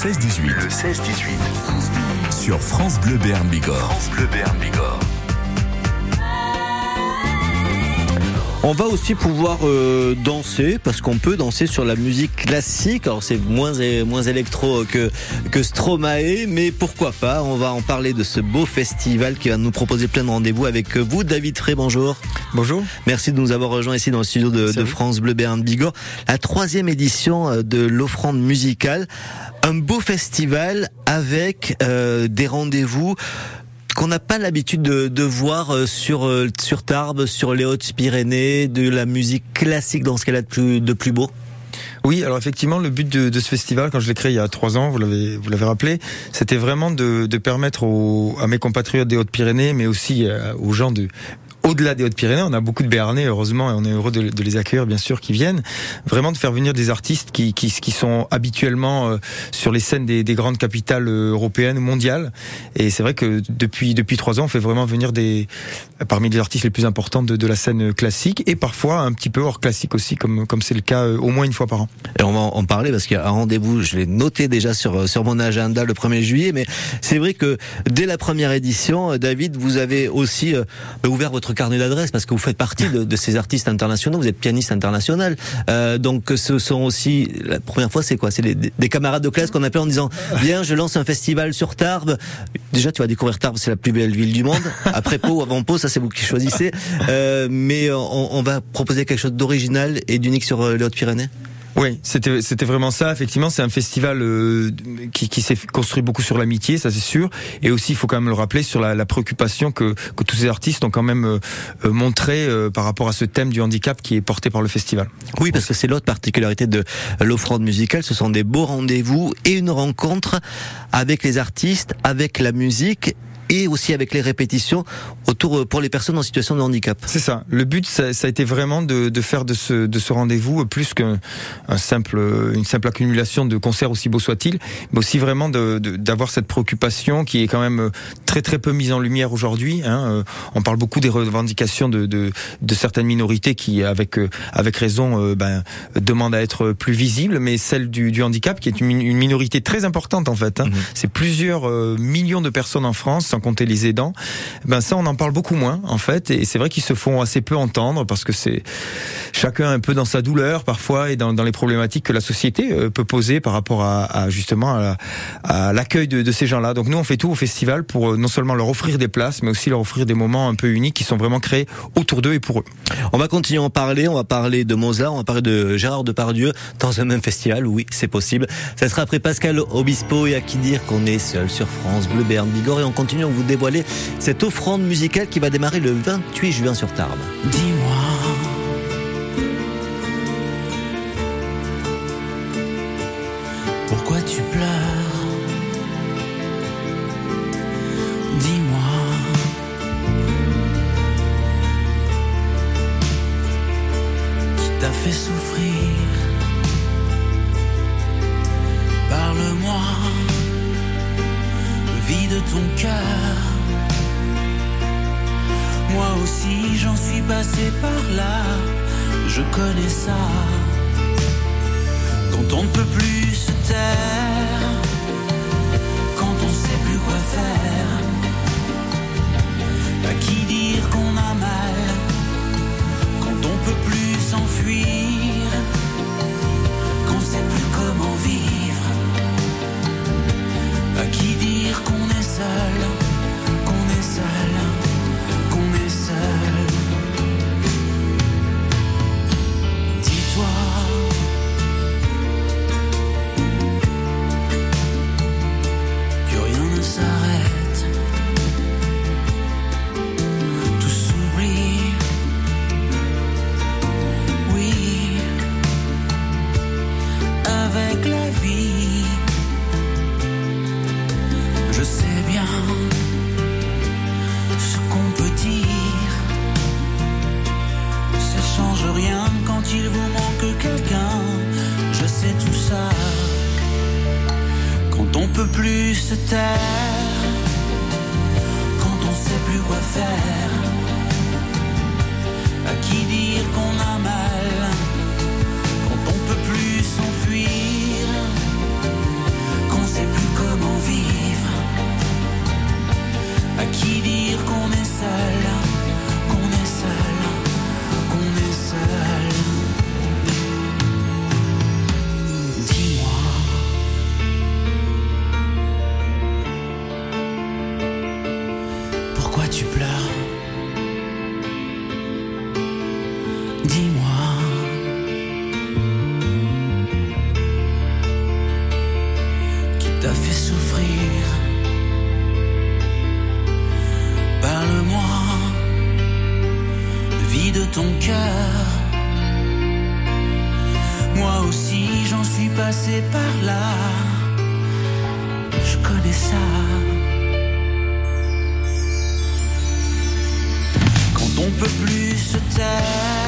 16-18. Le 16-18. Sur France Bleu Béarn Bigorre. France Bleu Béarn Bigorre. On va aussi pouvoir euh, danser parce qu'on peut danser sur la musique classique. Alors c'est moins moins électro que que Stromae, mais pourquoi pas? On va en parler de ce beau festival qui va nous proposer plein de rendez-vous avec vous, David Frey. Bonjour. Bonjour. Merci de nous avoir rejoints ici dans le studio de, de France Bleu Béarn Bigorre. La troisième édition euh, de l'offrande musicale, un beau festival avec euh, des rendez-vous qu'on n'a pas l'habitude de, de, voir euh, sur euh, sur Tarbes, sur les Hautes-Pyrénées, de la musique classique dans ce qu'elle a de plus, de plus beau? Oui, alors effectivement, le but de, de ce festival, quand je l'ai créé il y a trois ans, vous l'avez vous l'avez rappelé, c'était vraiment de, de permettre aux, à mes compatriotes des Hautes-Pyrénées, mais aussi euh, aux gens de au-delà des Hautes-Pyrénées, on a beaucoup de Béarnais, heureusement, et on est heureux de, les accueillir, bien sûr, qui viennent. Vraiment de faire venir des artistes qui, qui, qui sont habituellement euh, sur les scènes des, des, grandes capitales euh, européennes mondiales. Et c'est vrai que depuis depuis trois ans, on fait vraiment venir des parmi les artistes les plus importants de, de la scène classique et parfois un petit peu hors classique aussi, comme comme c'est le cas euh, au moins une fois par an. Et on va en parler parce qu'il y a un rendez-vous, je l'ai noté déjà sur sur mon agenda le 1er juillet, mais c'est vrai que dès la première édition, David, vous avez aussi ouvert votre carnet d'adresse parce que vous faites partie de, ces artistes internationaux. Vous êtes pianiste international, euh, donc ce sont aussi la première fois, c'est quoi? C'est des, des, camarades de classe qu'on appelle en disant viens, je lance un festival sur Tarbes. Déjà, tu vas découvrir Tarbes, c'est la plus belle ville du monde. Après Pau, avant Pau, ça c'est vous qui choisissez. Euh, mais on, on, va proposer quelque chose d'original et d'unique sur euh, les Hautes-Pyrénées. Oui, c'était vraiment ça. Effectivement, c'est un festival euh, qui, s'est construit beaucoup sur l'amitié, ça c'est sûr, et aussi il faut quand même le rappeler sur la, préoccupation que, tous ces artistes ont quand même euh, euh montré par rapport à ce thème du handicap qui est porté par le festival. Oui, parce que c'est l'autre particularité de l'offrande musicale, ce sont des beaux rendez-vous et une rencontre avec les artistes, avec la musique et aussi avec les répétitions autour euh, pour les personnes en situation de handicap. C'est ça. Le but, ça, ça, a été vraiment de, de faire de ce, de ce rendez-vous plus qu'un simple, une simple accumulation de concerts aussi beaux soient-ils, mais aussi vraiment d'avoir de, cette préoccupation qui est quand même très très peu mise en lumière aujourd'hui. Hein. Euh, on parle beaucoup des revendications de, de, de certaines minorités qui, avec euh, avec raison, ben, demandent à être plus visibles, mais celle du, du handicap qui est une, une minorité très importante en fait. Hein. Mmh. C'est plusieurs millions de personnes en France compter les aidants, ben ça on en parle beaucoup moins en fait et c'est vrai qu'ils se font assez peu entendre parce que c'est chacun un peu dans sa douleur parfois et dans, les problématiques que la société euh, peut poser par rapport à, justement à l'accueil de, ces gens-là. Donc nous on fait tout au festival pour euh, non seulement leur offrir des places mais aussi leur offrir des moments un peu uniques qui sont vraiment créés autour d'eux et pour eux. On va continuer à en parler, on va parler de Mozart, on va parler de Gérard Depardieu dans un même festival, oui c'est possible. Ça sera après Pascal Obispo et à qui dire qu'on est seul sur France Bleu Béarn Bigorre et on continue vous dévoiler cette offrande musicale qui va démarrer le 28 juin sur Tarbes. Dis-moi. Pourquoi tu pleures? On peut plus se taire, quand on sait plus quoi faire. À qui dire qu'on a mal, Pourquoi tu pleures? Dis-moi. Peut plus se taire,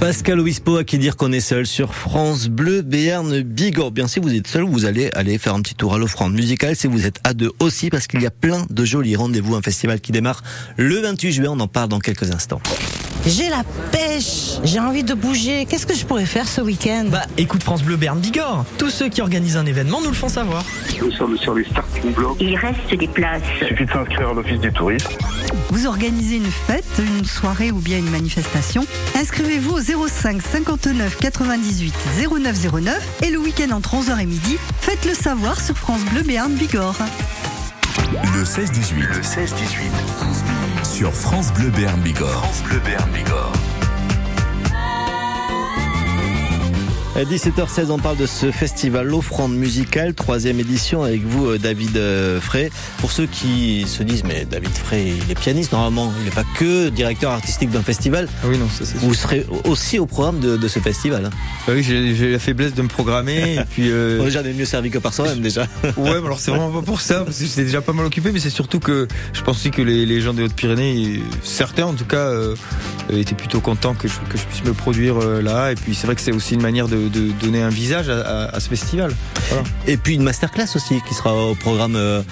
Pascal Obispo à qui dire qu'on est seul sur France Bleu Béarn Bigorre. Bien si vous êtes seul, vous allez aller faire un petit tour à l'offrande musicale. Si vous êtes à deux aussi, parce qu'il y a plein de jolis rendez-vous. Un festival qui démarre le 28 juillet. On en parle dans quelques instants. J'ai la pêche, j'ai envie de bouger. Qu'est-ce que je pourrais faire ce week-end Bah écoute France Bleu Berne Bigorre. Tous ceux qui organisent un événement nous le font savoir. Nous sommes sur les starting blocks. Il reste des places. Il suffit de s'inscrire à l'office du tourisme. Vous organisez une fête, une soirée ou bien une manifestation Inscrivez-vous au 05 59 98 0909 et le week-end entre 11h et midi, faites-le savoir sur France Bleu Béarn Bigorre. Le 16-18. Le 16-18. Sur France Bleu Béarn Bigorre. France Bleu Béarn Bigorre. À 17h16, on parle de ce festival L'Offrande musicale, troisième édition avec vous, euh, David euh, Frey. Pour ceux qui se disent, mais David Frey, il est pianiste normalement, il n'est pas que directeur artistique d'un festival. Ah oui, non, ça c'est. Vous serez aussi au programme de, de ce festival. hein. Bah oui, j'ai la faiblesse de me programmer. et puis, euh, on est mieux servi que par soi-même déjà. ouais, mais alors c'est vraiment pas pour ça, parce que j'étais déjà pas mal occupé, mais c'est surtout que je pensais que les, les gens des Hautes-Pyrénées, certains en tout cas, euh, étaient plutôt contents que je, que je puisse me produire euh, là. Et puis c'est vrai que c'est aussi une manière de, de donner un visage à, ce festival. Et puis une masterclass aussi qui sera au programme euh,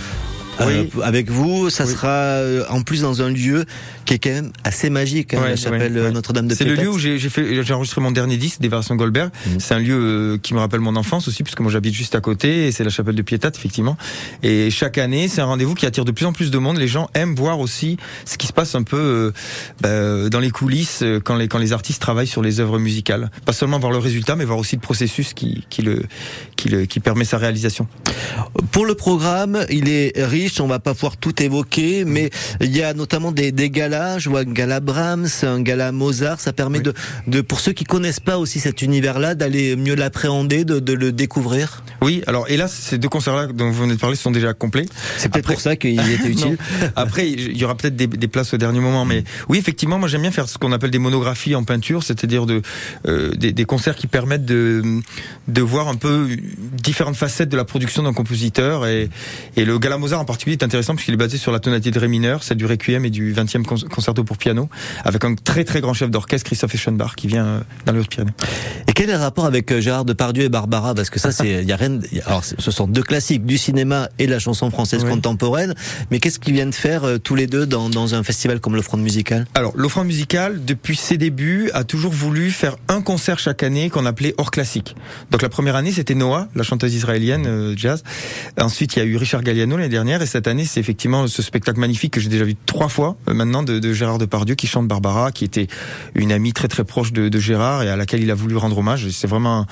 Oui. euh, avec vous. Ça Oui. sera euh, en plus dans un lieu qui est quand même assez magique, hein, Ouais, la chapelle ouais, euh, ouais. Notre-Dame de C'est le lieu où j'ai fait, j'ai enregistré mon dernier disque, des versions Goldberg. Mhm. C'est un lieu qui me rappelle mon enfance aussi, puisque moi j'habite juste à côté, et c'est la chapelle de Piétat, effectivement. Et chaque année, c'est un rendez-vous qui attire de plus en plus de monde. Les gens aiment voir aussi ce qui se passe un peu euh, bah, dans les coulisses quand les quand les artistes travaillent sur les œuvres musicales. Pas seulement voir le résultat, mais voir aussi le processus qui qui le qui le qui permet sa réalisation. Pour le programme, il est riche, on va pas pouvoir tout évoquer, mais il y a notamment des, des galas, je vois un gala Brahms, un gala Mozart, ça permet Oui. de, de, pour ceux qui connaissent pas aussi cet univers-là, d'aller mieux l'appréhender, de, de le découvrir. Oui, alors hélas, ces deux concerts-là dont vous venez de parler sont déjà complets. C'est peut-être Après- pour ça qu'il était utile. Après, il y aura peut-être des, des places au dernier moment, mais oui, effectivement, moi j'aime bien faire ce qu'on appelle des monographies en peinture, c'est-à-dire de euh, des, des concerts qui permettent de de voir un peu différentes facettes de la production d'un compositeur et, et le Gala Mozart en particulier est intéressant puisqu'il est basé sur la tonalité de ré mineur, celle du Requiem et du 20e con- concerto pour piano, avec un très très grand chef d'orchestre Christophe Eschenbach qui vient euh, dans les Hautes-Pyrénées. Et quel est le rapport avec euh, Gérard Depardieu et Barbara? Parce que ça, c'est, il y a rien. Alors, ce sont deux classiques du cinéma et de la chanson française Oui. contemporaine. Mais qu'est-ce qu'ils viennent faire euh, tous les deux dans, dans un festival comme l'Offrande musicale? Alors, l'offrande musicale, depuis ses débuts, a toujours voulu faire un concert chaque année qu'on appelait hors classique. Donc la première année, c'était Noah, la chanteuse israélienne euh, jazz. Ensuite, il y a eu Richard Galliano l'année dernière, et cette année, c'est effectivement ce spectacle magnifique que j'ai déjà vu trois fois euh, maintenant de, de Gérard Depardieu qui chante Barbara, qui était une amie très très proche de, de Gérard et à laquelle il a voulu rendre hommage. C'est vraiment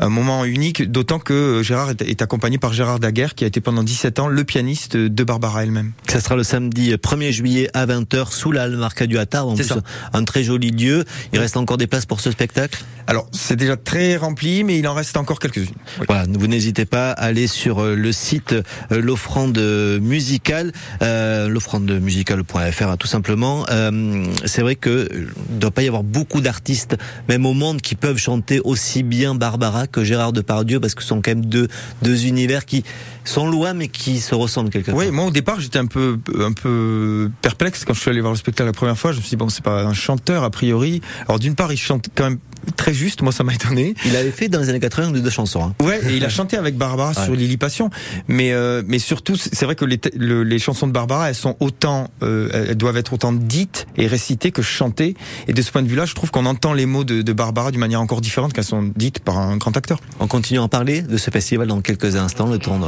un, un moment unique, d'autant que euh, Gérard est, est accompagné par Gérard Daguerre, qui a été pendant 17 ans le pianiste de Barbara elle-même. Ça sera le samedi 1er juillet à 20h sous la Marca du Hatard. En plus, ça. un très joli lieu. Il reste encore des places pour ce spectacle? Alors, c'est déjà très rempli, mais il en reste encore quelques-unes. Oui. Voilà, vous n'hésitez pas à aller sur euh, le site l'offrande musicale, euh, l'offrandemusicale.fr hein, tout simplement. Euh, c'est vrai que euh, il doit pas y avoir beaucoup d'artistes, même au monde, qui peuvent chanter aussi bien Barbara que Gérard Depardieu, parce que ce sont quand même deux deux univers qui sont loin mais qui se ressemblent quelque part. Oui, moi au départ j'étais un peu un peu perplexe quand je suis allé voir le spectacle la première fois. Je me suis dit bon c'est pas un chanteur a priori. Alors d'une part il chante quand même très juste. Moi, ça m'a étonné. Il avait fait dans les années 80 deux, deux chansons. Hein. Ouais, et il a chanté avec Barbara sur Ouais. Lily Passion. Mais euh, mais surtout, c'est vrai que les, te- le- les chansons de Barbara, elles sont autant, euh, elles doivent être autant dites et récitées que chantées. Et de ce point de vue-là, je trouve qu'on entend les mots de, de Barbara d'une manière encore différente qu'elles sont dites par un grand acteur. On continue à en parler de ce festival dans quelques instants, le temps de-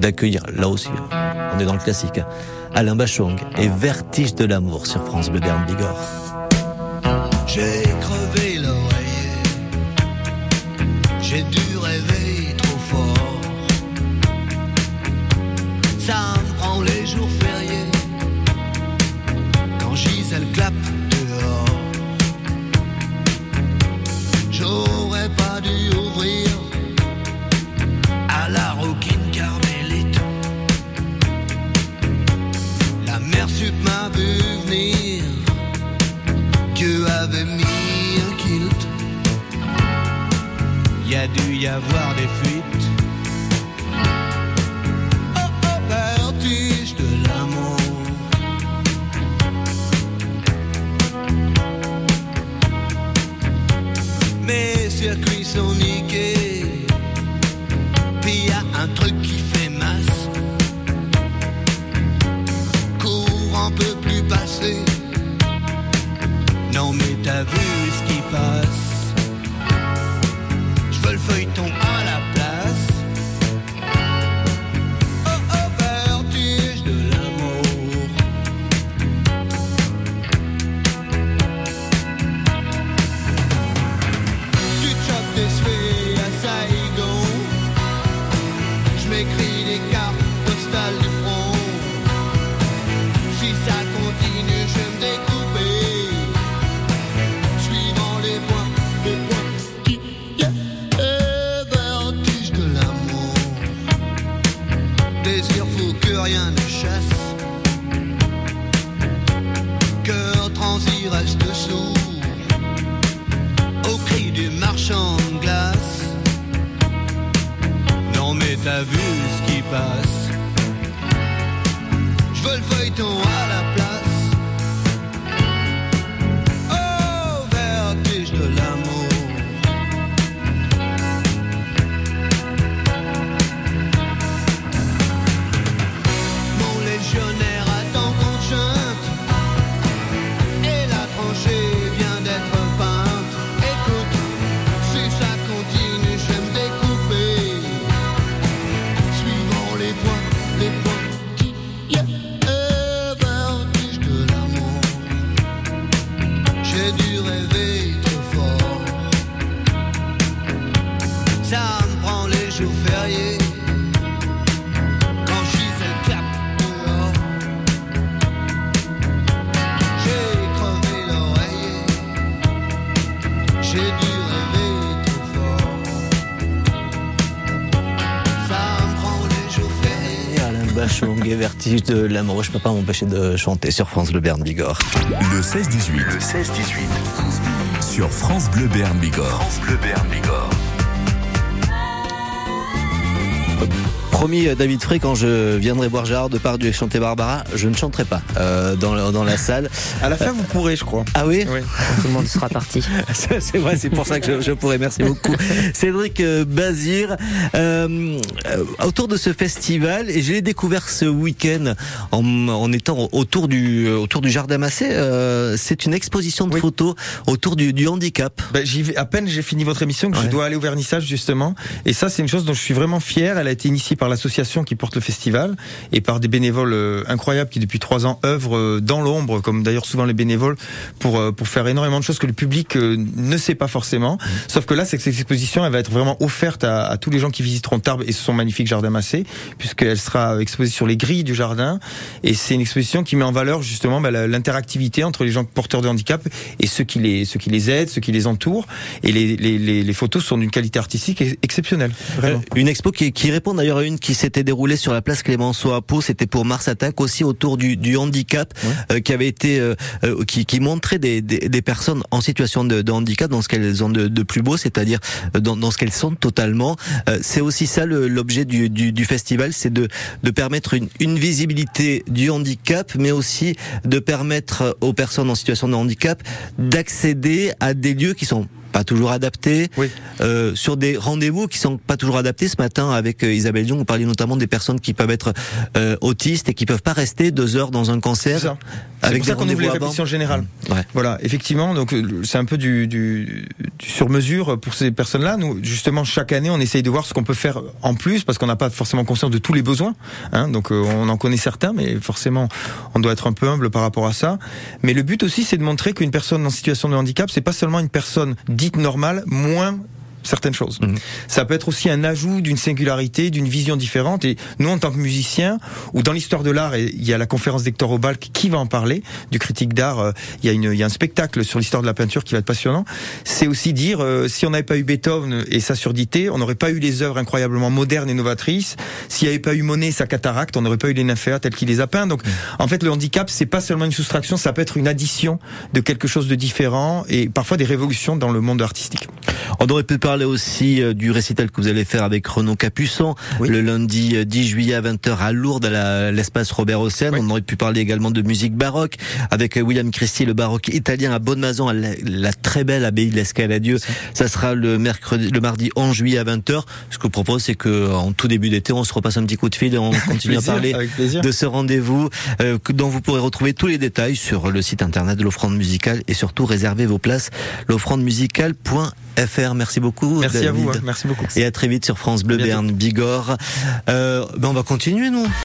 d'accueillir, là aussi, on est dans le classique, Alain Bachung et Vertige de l'amour sur France Bleu Berne Bigorre. J'ai crevé l'oreiller, j'ai dû Y avoir des fuites. Oh, oh, vertige de l'amour. Mes circuits sont niqués. Puis y a un truc qui fait masse. Courant peut plus passer. Non mais t'as vu ce qui passe J'ai dû Bachung et Vertige de l'amour, je peux pas m'empêcher de chanter sur France Bleu Berne Bigorre. Le 16-18. Le 16-18. Sur France Bleu Berne Bigorre. France Bleu Berne Bigorre. Promis, euh, David Frey, quand je viendrai voir Gérard Depardieu et chanter Barbara, je ne chanterai pas euh, dans, le- dans la salle. À la fin, vous pourrez, je crois. Ah oui Oui. Tout le monde sera parti. C'est vrai, c'est pour ça que je, je pourrais. Merci beaucoup. Cédric euh, Bazir, euh, euh, autour de ce festival, et je l'ai découvert ce week-end en, en étant autour du, autour du Jardin Massé, euh, c'est une exposition de Oui. photos autour du, du handicap. Ben, j'y vais, à peine j'ai fini votre émission que Ouais. je dois aller au vernissage justement. Et ça, c'est une chose dont je suis vraiment fier. Elle a été initiée par l'association qui porte le festival et par des bénévoles euh, incroyables qui depuis trois ans œuvrent euh, dans l'ombre, comme d'ailleurs souvent les bénévoles, pour euh, pour faire énormément de choses que le public ne sait pas forcément. Sauf que là, c'est que cette exposition, elle va être vraiment offerte à, à tous les gens qui visiteront Tarbes et son magnifique jardin massé, puisqu'elle sera exposée sur les grilles du jardin. Et c'est une exposition qui met en valeur justement la- l'interactivité entre les gens porteurs de handicap et ceux qui les ceux qui les aident, ceux qui les entourent. Et les, les, les, les photos sont d'une qualité artistique ex- exceptionnelle. Vraiment. Une expo qui, qui répond d'ailleurs à une qui s'était déroulée sur la place Clémenceau à Pau, c'était pour Mars Attack aussi autour du, du handicap, euh, qui avait été, euh, euh, qui, qui montrait des, des, des personnes en situation de, de handicap dans ce qu'elles ont de, de plus beau, c'est-à-dire euh, dans, dans ce qu'elles sont totalement. Euh, c'est aussi ça l'objet du, du, du festival, c'est de, de permettre une, une visibilité du handicap, mais aussi de permettre aux personnes en situation de handicap d'accéder à des lieux qui sont pas toujours adaptés, Oui. euh, sur des rendez-vous qui sont pas toujours adaptés. Ce matin, avec euh, Isabelle Dion, vous parliez notamment des personnes qui peuvent être euh, autistes et qui peuvent pas rester deux heures dans un C'est concert ça. C'est avec pour des ça qu'on ouvre les rendez-vous avant. répétitions générales. Ouais. Voilà, effectivement, donc euh, c'est un peu du, du, du sur-mesure pour ces personnes-là. Nous, justement, chaque année, on essaye de voir ce qu'on peut faire en plus, parce qu'on n'a pas forcément conscience de tous les besoins. Hein, donc, on en connaît certains, mais forcément, on doit être un peu humble par rapport à ça. Mais le but aussi, c'est de montrer qu'une personne en situation de handicap, c'est pas seulement une personne dite normale, moins certaines choses. Mhm. Ça peut être aussi un ajout d'une singularité, d'une vision différente. Et nous, en tant que musiciens, ou dans l'histoire de l'art, et il y a la conférence d'Hector Obalk qui va en parler, du critique d'art, euh, il y, a une- il y a un spectacle sur l'histoire de la peinture qui va être passionnant. C'est aussi dire, euh, si on n'avait pas eu Beethoven et sa surdité, on n'aurait pas eu les œuvres incroyablement modernes et novatrices. S'il n'y avait pas eu Monet et sa cataracte, on n'aurait pas eu les nymphéas tels qu'il les a peints. Donc, en fait, le handicap, c'est pas seulement une soustraction, ça peut être une addition de quelque chose de différent et parfois des révolutions dans le monde artistique. On aurait pu parler aussi euh, du récital que vous allez faire avec Renaud Capuçon Oui. le lundi euh, 10 juillet à 20h à Lourdes à l'espace Robert Hossein. Oui. On aurait pu parler également de musique baroque avec euh, William Christie, le baroque italien à Bonne-Maison, à la, la très belle abbaye de l'Escaladieu. Ça sera le mercredi, le mardi 11 juillet à 20h. Ce que je vous propose, c'est que en tout début d'été, on se repasse un petit coup de fil et on continue à parler de ce rendez-vous euh, dont vous pourrez retrouver tous les détails sur le site internet de l'offrande musicale et surtout réservez vos places l'offrandemusicale.fr. Merci beaucoup. Merci à vous, hein. merci beaucoup. Et à très vite sur France Bleu. Berne Bigorre. Euh, ben on va continuer nous.